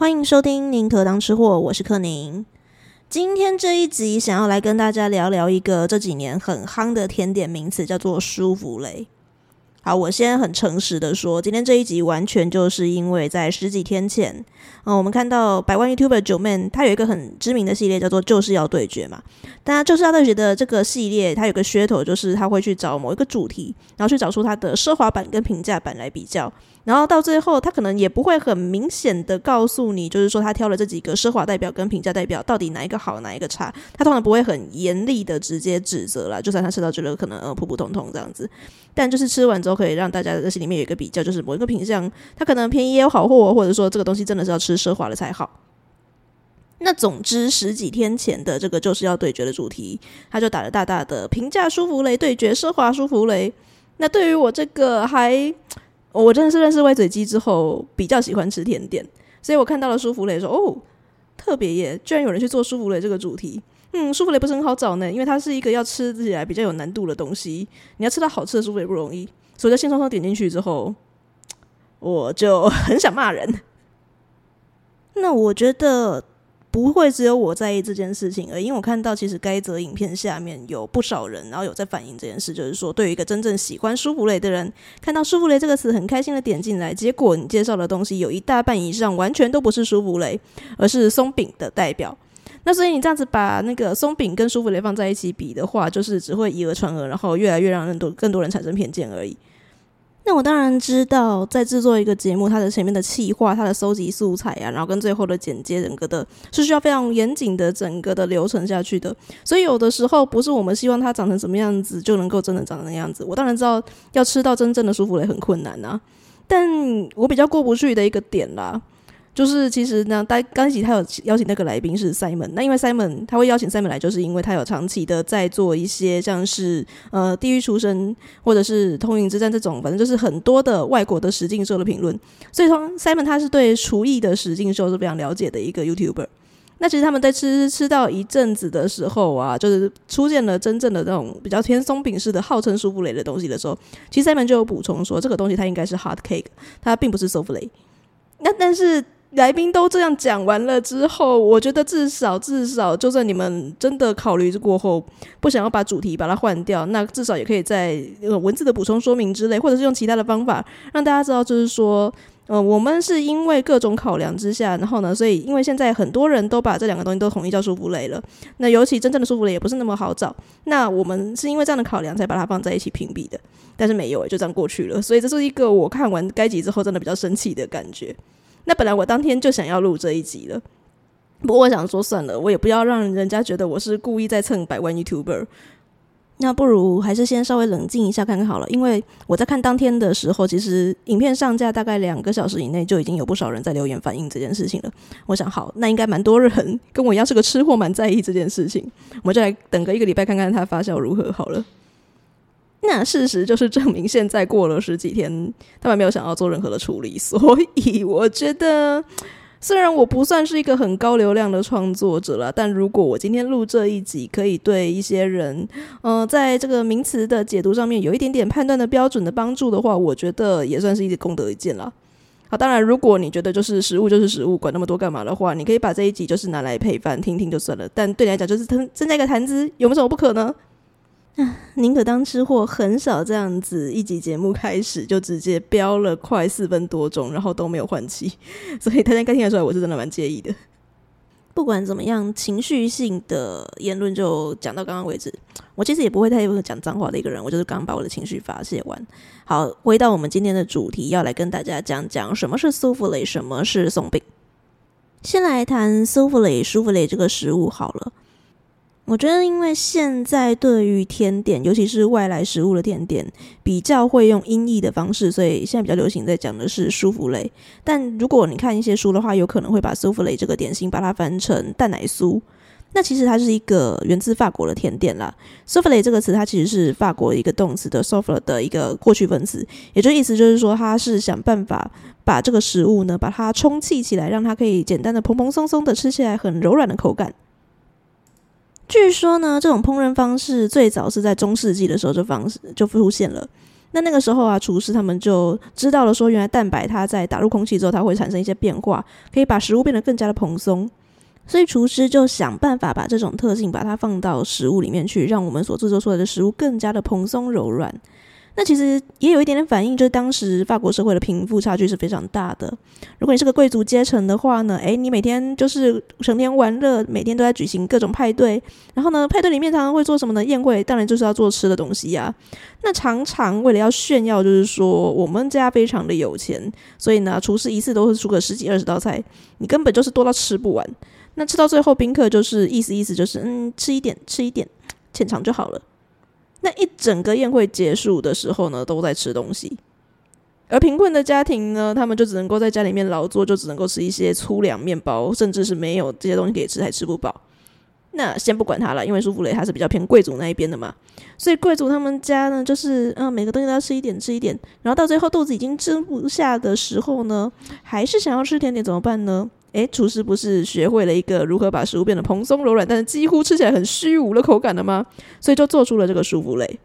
欢迎收听《宁可当吃货》，我是克宁。今天这一集想要来跟大家聊聊一个这几年很夯的甜点名词，叫做舒芙蕾。好，我先很诚实的说，今天这一集完全就是因为在十几天前，嗯，我们看到百万 YouTuber Joeman，他有一个很知名的系列叫做“就是要对决”嘛。大家就是要对决的这个系列，它有个噱头，就是他会去找某一个主题，然后去找出它的奢华版跟平价版来比较。然后到最后，他可能也不会很明显的告诉你，就是说他挑了这几个奢华代表跟平价代表，到底哪一个好，哪一个差。他通常不会很严厉的直接指责啦，就算他吃到觉得可能呃普普通通这样子，但就是吃完之后可以让大家在心里面有一个比较，就是某一个品相，它可能便宜也有好货，或者说这个东西真的是要吃奢华的才好。那总之十几天前的这个就是要对决的主题，他就打了大大的平价舒芙蕾对决奢华舒芙蕾。那对于我这个还。我真的是认识歪嘴鸡之后，比较喜欢吃甜点，所以我看到了舒芙蕾说：“哦，特别耶！居然有人去做舒芙蕾这个主题。嗯，舒芙蕾不是很好找呢，因为它是一个要吃起来比较有难度的东西，你要吃到好吃的舒芙蕾不容易。所以，在兴冲冲点进去之后，我就很想骂人。那我觉得。”不会只有我在意这件事情，而因为我看到其实该则影片下面有不少人，然后有在反映这件事，就是说对于一个真正喜欢舒芙蕾的人，看到舒芙蕾这个词很开心的点进来，结果你介绍的东西有一大半以上完全都不是舒芙蕾，而是松饼的代表。那所以你这样子把那个松饼跟舒芙蕾放在一起比的话，就是只会以讹传讹，然后越来越让更多更多人产生偏见而已。那我当然知道，在制作一个节目，它的前面的企划、它的收集素材啊，然后跟最后的剪接，整个的是需要非常严谨的整个的流程下去的。所以有的时候不是我们希望它长成什么样子就能够真的长成那样子。我当然知道要吃到真正的舒芙蕾很困难啊，但我比较过不去的一个点啦。就是其实呢，刚刚一起他有邀请那个来宾是 Simon，那因为 Simon 他会邀请 Simon 来，就是因为他有长期的在做一些像是呃地狱厨神或者是通灵之战这种，反正就是很多的外国的实境秀的评论，所以说 Simon 他是对厨艺的实境秀是非常了解的一个 YouTuber。那其实他们在吃吃到一阵子的时候啊，就是出现了真正的那种比较偏松饼式的号称舒芙蕾的东西的时候，其实 Simon 就有补充说，这个东西它应该是 hot cake，它并不是 souffle。那但是。来宾都这样讲完了之后，我觉得至少至少，就算你们真的考虑过后不想要把主题把它换掉，那至少也可以在呃文字的补充说明之类，或者是用其他的方法让大家知道，就是说，呃，我们是因为各种考量之下，然后呢，所以因为现在很多人都把这两个东西都统一叫舒芙蕾了，那尤其真正的舒芙蕾也不是那么好找，那我们是因为这样的考量才把它放在一起评比的，但是没有，就这样过去了，所以这是一个我看完该集之后真的比较生气的感觉。那本来我当天就想要录这一集了，不过我想说算了，我也不要让人家觉得我是故意在蹭百万 YouTuber。那不如还是先稍微冷静一下看看好了，因为我在看当天的时候，其实影片上架大概两个小时以内就已经有不少人在留言反映这件事情了。我想好，那应该蛮多人跟我一样是个吃货，蛮在意这件事情。我们就来等个一个礼拜看看它发酵如何好了。那事实就是证明，现在过了十几天，他们没有想要做任何的处理，所以我觉得，虽然我不算是一个很高流量的创作者啦，但如果我今天录这一集，可以对一些人，呃，在这个名词的解读上面有一点点判断的标准的帮助的话，我觉得也算是一个功德一件啦。好，当然，如果你觉得就是食物就是食物，管那么多干嘛的话，你可以把这一集就是拿来配饭听听就算了。但对你来讲，就是增增加一个谈资，有没有什么不可呢？宁可当吃货，很少这样子一集节目开始就直接飙了快四分多钟，然后都没有换气，所以大家应该听得出来，我是真的蛮介意的。不管怎么样，情绪性的言论就讲到刚刚为止。我其实也不会太讲脏话的一个人，我就是刚把我的情绪发泄完。好，回到我们今天的主题，要来跟大家讲讲什么是舒芙蕾，什么是松饼。先来谈舒芙蕾，舒芙蕾这个食物好了。我觉得，因为现在对于甜点，尤其是外来食物的甜点，比较会用音译的方式，所以现在比较流行在讲的是舒芙蕾。但如果你看一些书的话，有可能会把舒芙蕾这个点心把它翻成蛋奶酥。那其实它是一个源自法国的甜点啦。舒芙蕾这个词，它其实是法国一个动词的 souffle 的一个过去分词，也就意思就是说，它是想办法把这个食物呢，把它充气起来，让它可以简单的蓬蓬松松的吃起来很柔软的口感。据说呢，这种烹饪方式最早是在中世纪的时候就方式就出现了。那那个时候啊，厨师他们就知道了，说原来蛋白它在打入空气之后，它会产生一些变化，可以把食物变得更加的蓬松。所以厨师就想办法把这种特性把它放到食物里面去，让我们所制作出来的食物更加的蓬松柔软。那其实也有一点点反应，就是当时法国社会的贫富差距是非常大的。如果你是个贵族阶层的话呢，诶，你每天就是成天玩乐，每天都在举行各种派对。然后呢，派对里面常常会做什么呢？宴会当然就是要做吃的东西呀。那常常为了要炫耀，就是说我们家非常的有钱，所以呢，厨师一次都会出个十几二十道菜，你根本就是多到吃不完。那吃到最后，宾客就是意思意思就是，嗯，吃一点，吃一点，浅尝就好了。那一整个宴会结束的时候呢，都在吃东西，而贫困的家庭呢，他们就只能够在家里面劳作，就只能够吃一些粗粮面包，甚至是没有这些东西可以吃，还吃不饱。那先不管他了，因为舒芙蕾它是比较偏贵族那一边的嘛，所以贵族他们家呢，就是嗯，每个东西都要吃一点，吃一点，然后到最后肚子已经吃不下的时候呢，还是想要吃甜点怎么办呢？诶，厨师不是学会了一个如何把食物变得蓬松柔软，但是几乎吃起来很虚无的口感的吗？所以就做出了这个舒芙蕾。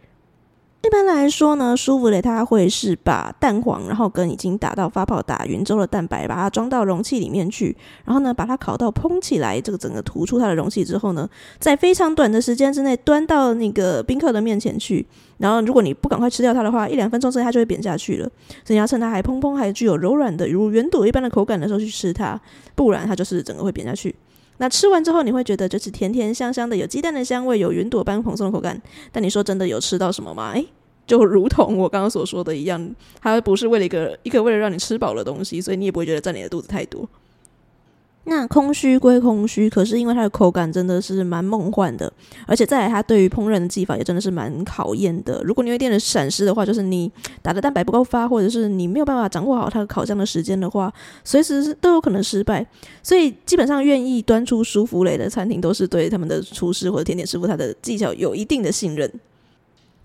一般来说呢，舒芙蕾它会是把蛋黄，然后跟已经打到发泡打匀之后的蛋白，把它装到容器里面去，然后呢，把它烤到蓬起来，这个整个涂出它的容器之后呢，在非常短的时间之内端到那个宾客的面前去。然后如果你不赶快吃掉它的话，一两分钟之内它就会扁下去了。所以你要趁它还蓬蓬，还具有柔软的如圆朵一般的口感的时候去吃它，不然它就是整个会扁下去。那吃完之后，你会觉得就是甜甜香香的，有鸡蛋的香味，有云朵般蓬松的口感。但你说真的有吃到什么吗？诶，就如同我刚刚所说的一样，它不是为了一个一个为了让你吃饱的东西，所以你也不会觉得占你的肚子太多。那空虚归空虚，可是因为它的口感真的是蛮梦幻的，而且再来它对于烹饪的技法也真的是蛮考验的。如果你有一点点闪失的话，就是你打的蛋白不够发，或者是你没有办法掌握好它的烤箱的时间的话，随时都有可能失败。所以基本上愿意端出舒芙蕾的餐厅，都是对他们的厨师或者甜点师傅他的技巧有一定的信任。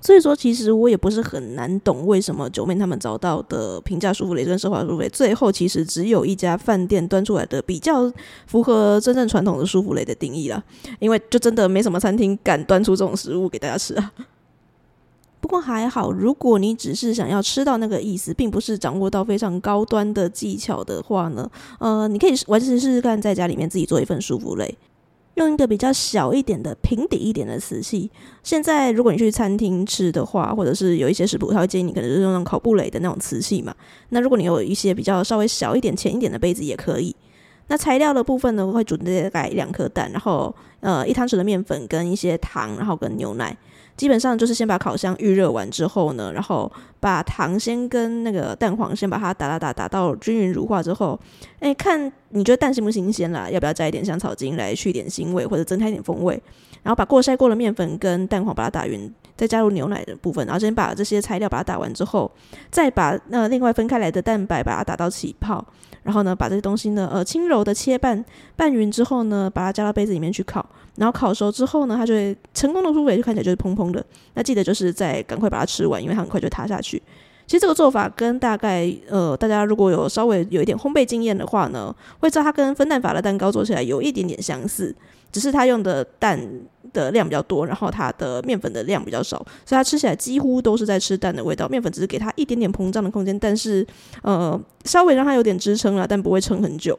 所以说，其实我也不是很难懂为什么九妹他们找到的平价舒芙蕾跟奢华舒芙蕾，最后其实只有一家饭店端出来的比较符合真正传统的舒芙蕾的定义啦。因为就真的没什么餐厅敢端出这种食物给大家吃啊。不过还好，如果你只是想要吃到那个意思，并不是掌握到非常高端的技巧的话呢，呃，你可以完全试试看，在家里面自己做一份舒芙蕾。用一个比较小一点的平底一点的瓷器。现在如果你去餐厅吃的话，或者是有一些食谱，他会建议你可能就是用那种烤布蕾的那种瓷器嘛。那如果你有一些比较稍微小一点、浅一点的杯子也可以。那材料的部分呢，我会准备大概两颗蛋，然后呃一汤匙的面粉跟一些糖，然后跟牛奶。基本上就是先把烤箱预热完之后呢，然后把糖先跟那个蛋黄先把它打打打打到均匀乳化之后，哎，看你觉得蛋新不新鲜啦？要不要加一点香草精来去点腥味或者增添一点风味？然后把过筛过的面粉跟蛋黄把它打匀，再加入牛奶的部分，然后先把这些材料把它打完之后，再把那另外分开来的蛋白把它打到起泡。然后呢，把这些东西呢，呃，轻柔的切拌拌匀之后呢，把它加到杯子里面去烤。然后烤熟之后呢，它就会成功的出肥就看起来就是蓬蓬的。那记得就是再赶快把它吃完，因为它很快就塌下去。其实这个做法跟大概呃，大家如果有稍微有一点烘焙经验的话呢，会知道它跟分蛋法的蛋糕做起来有一点点相似，只是它用的蛋的量比较多，然后它的面粉的量比较少，所以它吃起来几乎都是在吃蛋的味道。面粉只是给它一点点膨胀的空间，但是呃，稍微让它有点支撑了，但不会撑很久。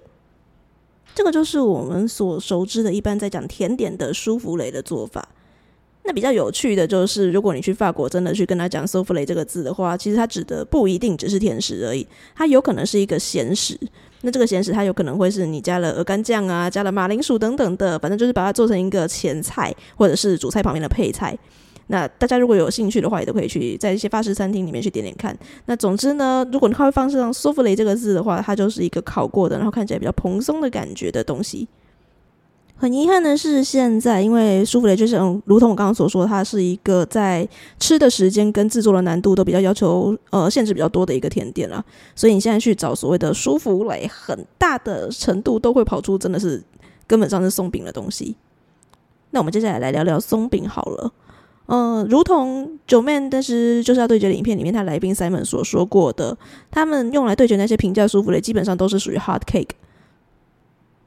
这个就是我们所熟知的，一般在讲甜点的舒芙蕾的做法。那比较有趣的就是，如果你去法国，真的去跟他讲 “sof 雷这个字的话，其实它指的不一定只是甜食而已，它有可能是一个咸食。那这个咸食，它有可能会是你加了鹅肝酱啊，加了马铃薯等等的，反正就是把它做成一个前菜，或者是主菜旁边的配菜。那大家如果有兴趣的话，也都可以去在一些法式餐厅里面去点点看。那总之呢，如果你会放上 “sof 雷这个字的话，它就是一个烤过的，然后看起来比较蓬松的感觉的东西。很遗憾的是，现在因为舒芙蕾就是，如同我刚刚所说，它是一个在吃的时间跟制作的难度都比较要求呃限制比较多的一个甜点啦。所以你现在去找所谓的舒芙蕾，很大的程度都会跑出真的是根本上是松饼的东西。那我们接下来来聊聊松饼好了。嗯、如同九妹但是就是要对决的影片里面，他来宾 Simon 所说过的，他们用来对决那些平价舒芙蕾，基本上都是属于 hot cake。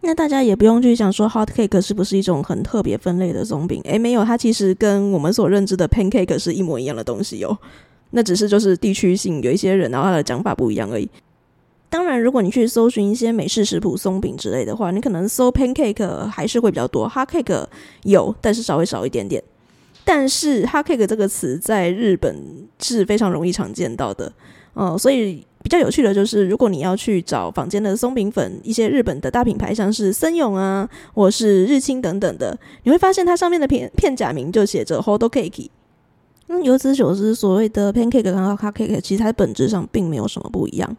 那大家也不用去想说 hot cake 是不是一种很特别分类的松饼？诶，没有，它其实跟我们所认知的 pancake 是一模一样的东西哟。那只是就是地区性有一些人，然后他的讲法不一样而已。当然，如果你去搜寻一些美式食谱松饼之类的话，你可能搜 pancake 还是会比较多，hot cake 有，但是稍微少一点点。但是 hot cake 这个词在日本是非常容易常见到的，嗯、所以比较有趣的就是，如果你要去找坊间的松饼粉，一些日本的大品牌，像是森永啊，或是日清等等的，你会发现它上面的片片假名就写着 hot cake。那由此可知，所谓的 pancake 和 hot cake，其实它本质上并没有什么不一样。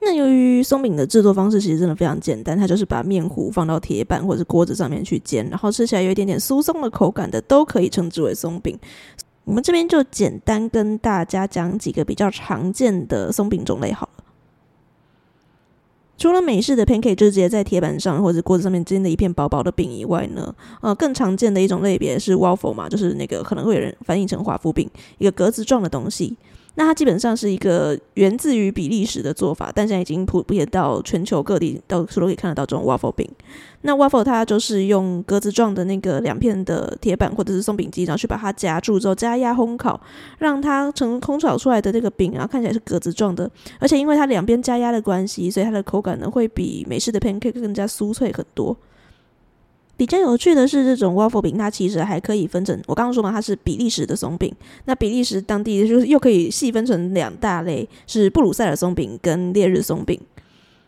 那由于松饼的制作方式其实真的非常简单，它就是把面糊放到铁板或者锅子上面去煎，然后吃起来有一点点酥松的口感的，都可以称之为松饼。我们这边就简单跟大家讲几个比较常见的松饼种类好了。除了美式的 pancake 就直接在铁板上或者锅子上面煎的一片薄薄的饼以外呢，呃，更常见的一种类别是 waffle 嘛，就是那个可能会有人翻译成华夫饼，一个格子状的东西。那它基本上是一个源自于比利时的做法，但现在已经普遍到全球各地，到处都可以看得到这种 waffle 饼。那 waffle 它就是用格子状的那个两片的铁板或者是松饼机，然后去把它夹住之后加压烘烤，让它成烘烤出来的这个饼，然后看起来是格子状的。而且因为它两边加压的关系，所以它的口感呢会比美式的 pancake 更加酥脆很多。比较有趣的是，这种 waffle 饼它其实还可以分成，我刚刚说嘛，它是比利时的松饼。那比利时当地就是又可以细分成两大类，是布鲁塞尔松饼跟烈日松饼。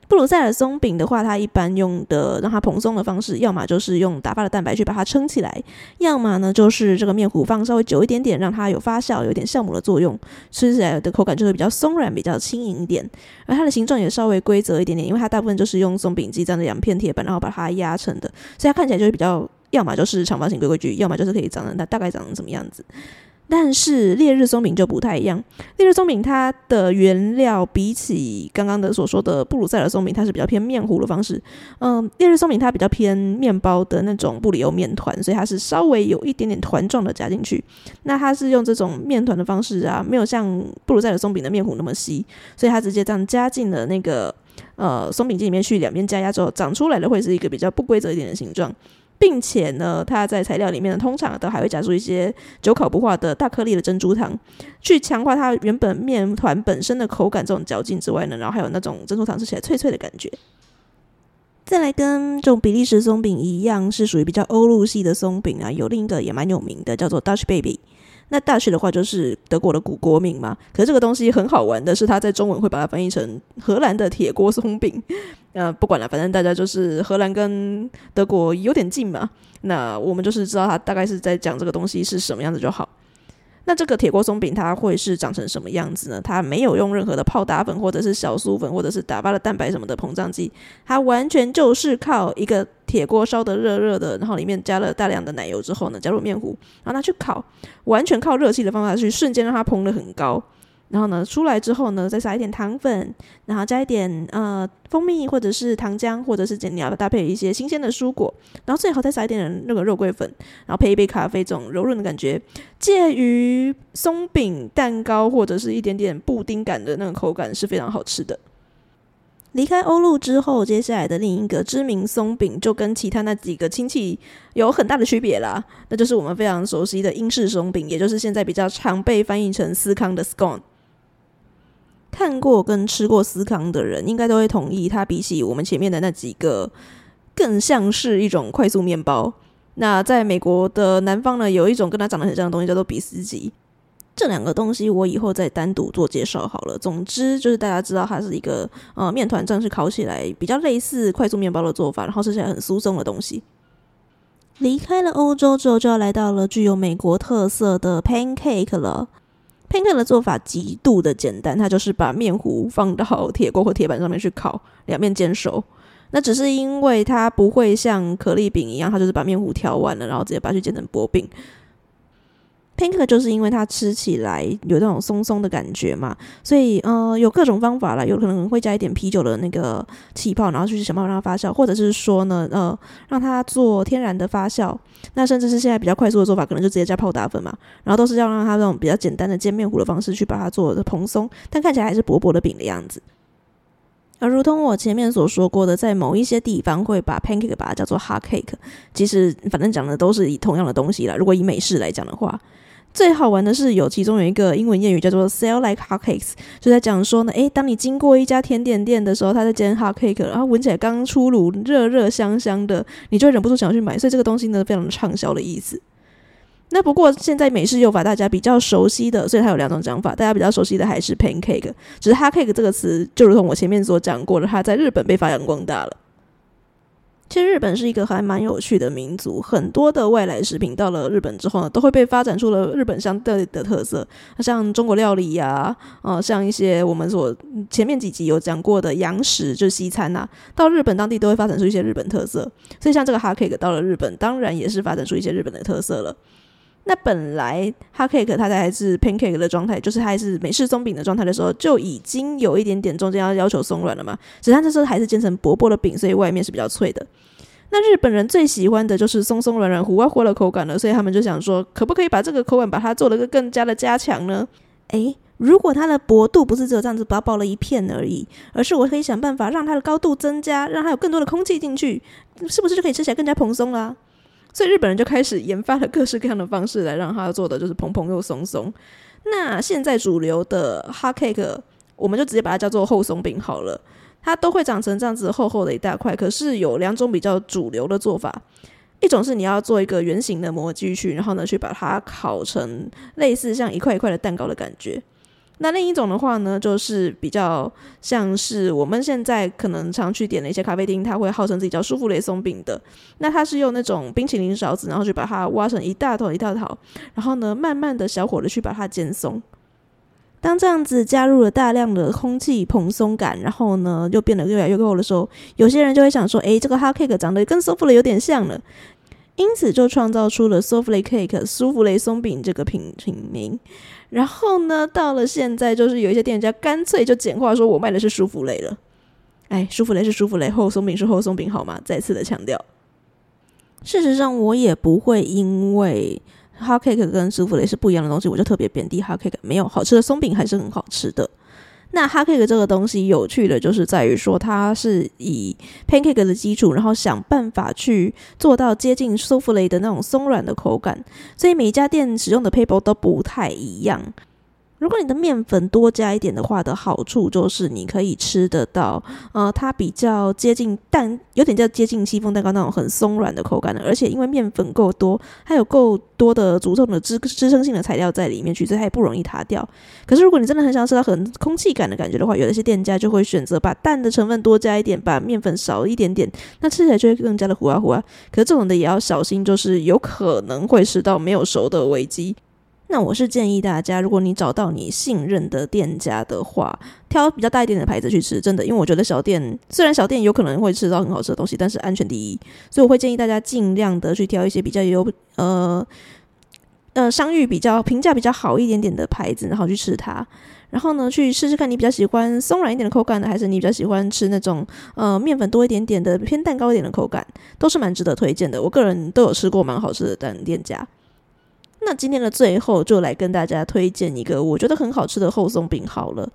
布鲁塞尔松饼的话，它一般用的让它蓬松的方式，要么就是用打发的蛋白去把它撑起来，要么呢就是这个面糊放稍微久一点点，让它有发酵，有点酵母的作用，吃起来的口感就会比较松软，比较轻盈一点。而它的形状也稍微规则一点点，因为它大部分就是用松饼机这样的两片铁板，然后把它压成的，所以它看起来就会比较，要么就是长方形规规矩矩，要么就是可以长成它大概长成什么样子。但是烈日松饼就不太一样，烈日松饼它的原料比起刚刚的所说的布鲁塞尔松饼，它是比较偏面糊的方式。嗯，烈日松饼它比较偏面包的那种布里欧面团，所以它是稍微有一点点团状的夹进去。那它是用这种面团的方式啊，没有像布鲁塞尔松饼的面糊那么稀，所以它直接这样加进了那个呃松饼机里面去，两边加压之后长出来的会是一个比较不规则一点的形状。并且呢，它在材料里面呢，通常都还会加入一些久烤不化的大颗粒的珍珠糖，去强化它原本面团本身的口感这种嚼劲之外呢，然后还有那种珍珠糖吃起来脆脆的感觉。再来跟这种比利时松饼一样，是属于比较欧陆系的松饼啊，有另一个也蛮有名的，叫做 Dutch Baby。那大学的话就是德国的古国名嘛，可是这个东西很好玩的是，它在中文会把它翻译成荷兰的铁锅松饼。呃，不管了，反正大家就是荷兰跟德国有点近嘛，那我们就是知道它大概是在讲这个东西是什么样子就好。那这个铁锅松饼它会是长成什么样子呢？它没有用任何的泡打粉或者是小酥粉或者是打发的蛋白什么的膨胀剂，它完全就是靠一个铁锅烧的热热的，然后里面加了大量的奶油之后呢，加入面糊，然后拿去烤，完全靠热气的方法去瞬间让它膨得很高。然后呢，出来之后呢，再撒一点糖粉，然后加一点呃蜂蜜或者是糖浆，或者是你要搭配一些新鲜的蔬果，然后最好再撒一点那个肉桂粉，然后配一杯咖啡，这种柔润的感觉，介于松饼、蛋糕或者是一点点布丁感的那个口感是非常好吃的。离开欧陆之后，接下来的另一个知名松饼就跟其他那几个亲戚有很大的区别啦，那就是我们非常熟悉的英式松饼，也就是现在比较常被翻译成司康的 scone。看过跟吃过司康的人，应该都会同意，它比起我们前面的那几个，更像是一种快速面包。那在美国的南方呢，有一种跟它长得很像的东西，叫做比斯吉。这两个东西我以后再单独做介绍好了。总之就是大家知道它是一个呃面团，正式烤起来比较类似快速面包的做法，然后吃起来很酥松的东西。离开了欧洲之后，就要来到了具有美国特色的 pancake 了。Pancake 的做法极度的简单，它就是把面糊放到铁锅或铁板上面去烤，两面煎熟。那只是因为它不会像可丽饼一样，它就是把面糊调完了，然后直接把它去煎成薄饼。Pancake 就是因为它吃起来有那种松松的感觉嘛，所以呃有各种方法啦，有可能会加一点啤酒的那个气泡，然后去想办法让它发酵，或者是说呢呃让它做天然的发酵，那甚至是现在比较快速的做法，可能就直接加泡打粉嘛，然后都是要让它这种比较简单的煎面糊的方式去把它做的蓬松，但看起来还是薄薄的饼的样子。而如同我前面所说过的，在某一些地方会把 pancake 把它叫做 hot cake，其实反正讲的都是以同样的东西啦。如果以美式来讲的话。最好玩的是，有其中有一个英文谚语叫做 “sell like hotcakes”，就在讲说呢，诶，当你经过一家甜点店的时候，他在煎 hotcake，然后闻起来刚出炉，热热香香的，你就忍不住想要去买。所以这个东西呢，非常畅销的意思。那不过现在美式用法大家比较熟悉的，所以它有两种讲法，大家比较熟悉的还是 pancake，只是 hotcake 这个词就如同我前面所讲过的，它在日本被发扬光大了。其实日本是一个还蛮有趣的民族，很多的外来食品到了日本之后呢，都会被发展出了日本相对的特色。像中国料理呀、啊，呃，像一些我们所前面几集有讲过的洋食，就是西餐呐、到日本当地都会发展出一些日本特色。所以像这个哈 cake 到了日本，当然也是发展出一些日本的特色了。那本来 hot cake 它在还是 pancake 的状态，就是它还是美式松饼的状态的时候，就已经有一点点中间要要求松软了嘛。只是它这时候还是煎成薄薄的饼，所以外面是比较脆的。那日本人最喜欢的就是松松软软、糊啊糊的口感了，所以他们就想说，可不可以把这个口感把它做了个更加的加强呢？诶，如果它的薄度不是只有这样子薄薄了一片而已，而是我可以想办法让它的高度增加，让它有更多的空气进去，是不是就可以吃起来更加蓬松啦？所以日本人就开始研发了各式各样的方式来让它做的就是蓬蓬又松松。那现在主流的 hot cake，我们就直接把它叫做厚松饼好了。它都会长成这样子厚厚的一大块。可是有两种比较主流的做法，一种是你要做一个圆形的模具去，然后呢去把它烤成类似像一块一块的蛋糕的感觉。那另一种的话呢，就是比较像是我们现在可能常去点的一些咖啡厅，它会号称自己叫舒芙蕾松饼的。那它是用那种冰淇淋勺子，然后去把它挖成一大坨一大坨，然后呢慢慢的小火的去把它煎松。当这样子加入了大量的空气蓬松感，然后呢又变得越来越厚的时候，有些人就会想说，诶，这个 hot cake 长得跟舒芙蕾有点像了，因此就创造出了舒芙蕾 cake 舒芙蕾松饼这个品品名。然后呢，到了现在，就是有一些店家干脆就简化说，我卖的是舒芙蕾了。哎，舒芙蕾是舒芙蕾，厚松饼是厚松饼，好吗？再次的强调。事实上，我也不会因为 hot cake 跟舒芙蕾是不一样的东西，我就特别贬低 hot cake。没有，好吃的松饼还是很好吃的。那哈克这个东西有趣的就是在于说，它是以 pancake 的基础，然后想办法去做到接近舒芙蕾的那种松软的口感，所以每一家店使用的 paper 都不太一样。如果你的面粉多加一点的话，的好处就是你可以吃得到，呃，它比较接近蛋，有点叫接近戚风蛋糕那种很松软的口感的，而且因为面粉够多，还有够多的足重的支支撑性的材料在里面去，所以它也不容易塌掉。可是如果你真的很想吃到很空气感的感觉的话，有一些店家就会选择把蛋的成分多加一点，把面粉少一点点，那吃起来就会更加的糊啊糊啊。可是这种的也要小心，就是有可能会吃到没有熟的危机。那我是建议大家，如果你找到你信任的店家的话，挑比较大一点的牌子去吃，真的，因为我觉得小店虽然小店有可能会吃到很好吃的东西，但是安全第一，所以我会建议大家尽量的去挑一些比较有呃呃商誉比较评价比较好一点点的牌子，然后去吃它，然后呢去试试看你比较喜欢松软一点的口感呢，还是你比较喜欢吃那种呃面粉多一点点的偏蛋糕一点的口感，都是蛮值得推荐的。我个人都有吃过蛮好吃的蛋店家。那今天的最后，就来跟大家推荐一个我觉得很好吃的厚松饼好了。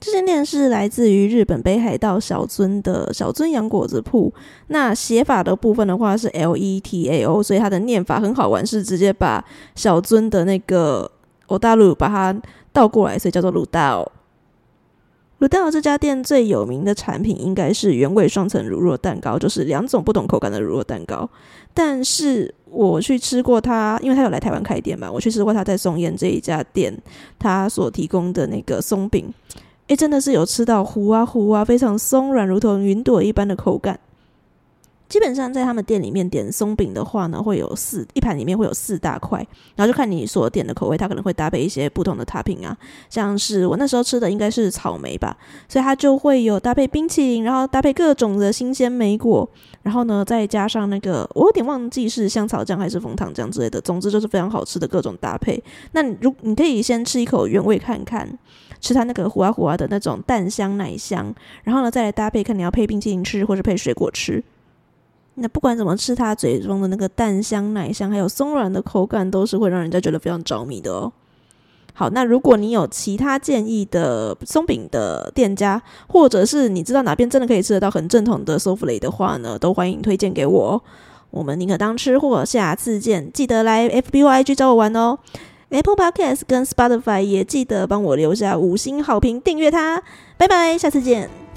这间店是来自于日本北海道小樽的小樽洋果子铺。那写法的部分的话是 L E T A O，所以它的念法很好玩，是直接把小樽的那个欧大鲁把它倒过来，所以叫做鲁大欧。鲁大这家店最有名的产品应该是原味双层乳酪蛋糕，就是两种不同口感的乳酪蛋糕。但是我去吃过他，因为他有来台湾开店嘛，我去吃过他在松烟这一家店，他所提供的那个松饼，诶，真的是有吃到糊啊糊啊，非常松软，如同云朵一般的口感。基本上在他们店里面点松饼的话呢，会有四一盘里面会有四大块，然后就看你所点的口味，它可能会搭配一些不同的塔品啊，像是我那时候吃的应该是草莓吧，所以它就会有搭配冰淇淋，然后搭配各种的新鲜莓果，然后呢再加上那个我有点忘记是香草酱还是枫糖酱之类的，总之就是非常好吃的各种搭配。那如你可以先吃一口原味看看，吃它那个糊啊糊啊的那种蛋香奶香，然后呢再来搭配看你要配冰淇淋吃或者配水果吃。那不管怎么吃，它嘴中的那个蛋香、奶香，还有松软的口感，都是会让人家觉得非常着迷的哦。好，那如果你有其他建议的松饼的店家，或者是你知道哪边真的可以吃得到很正统的 Souffle 的话呢，都欢迎推荐给我哦。我们宁可当吃货，下次见！记得来 F B Y G 找我玩哦。Apple Podcast 跟 Spotify 也记得帮我留下五星好评，订阅它。拜拜，下次见。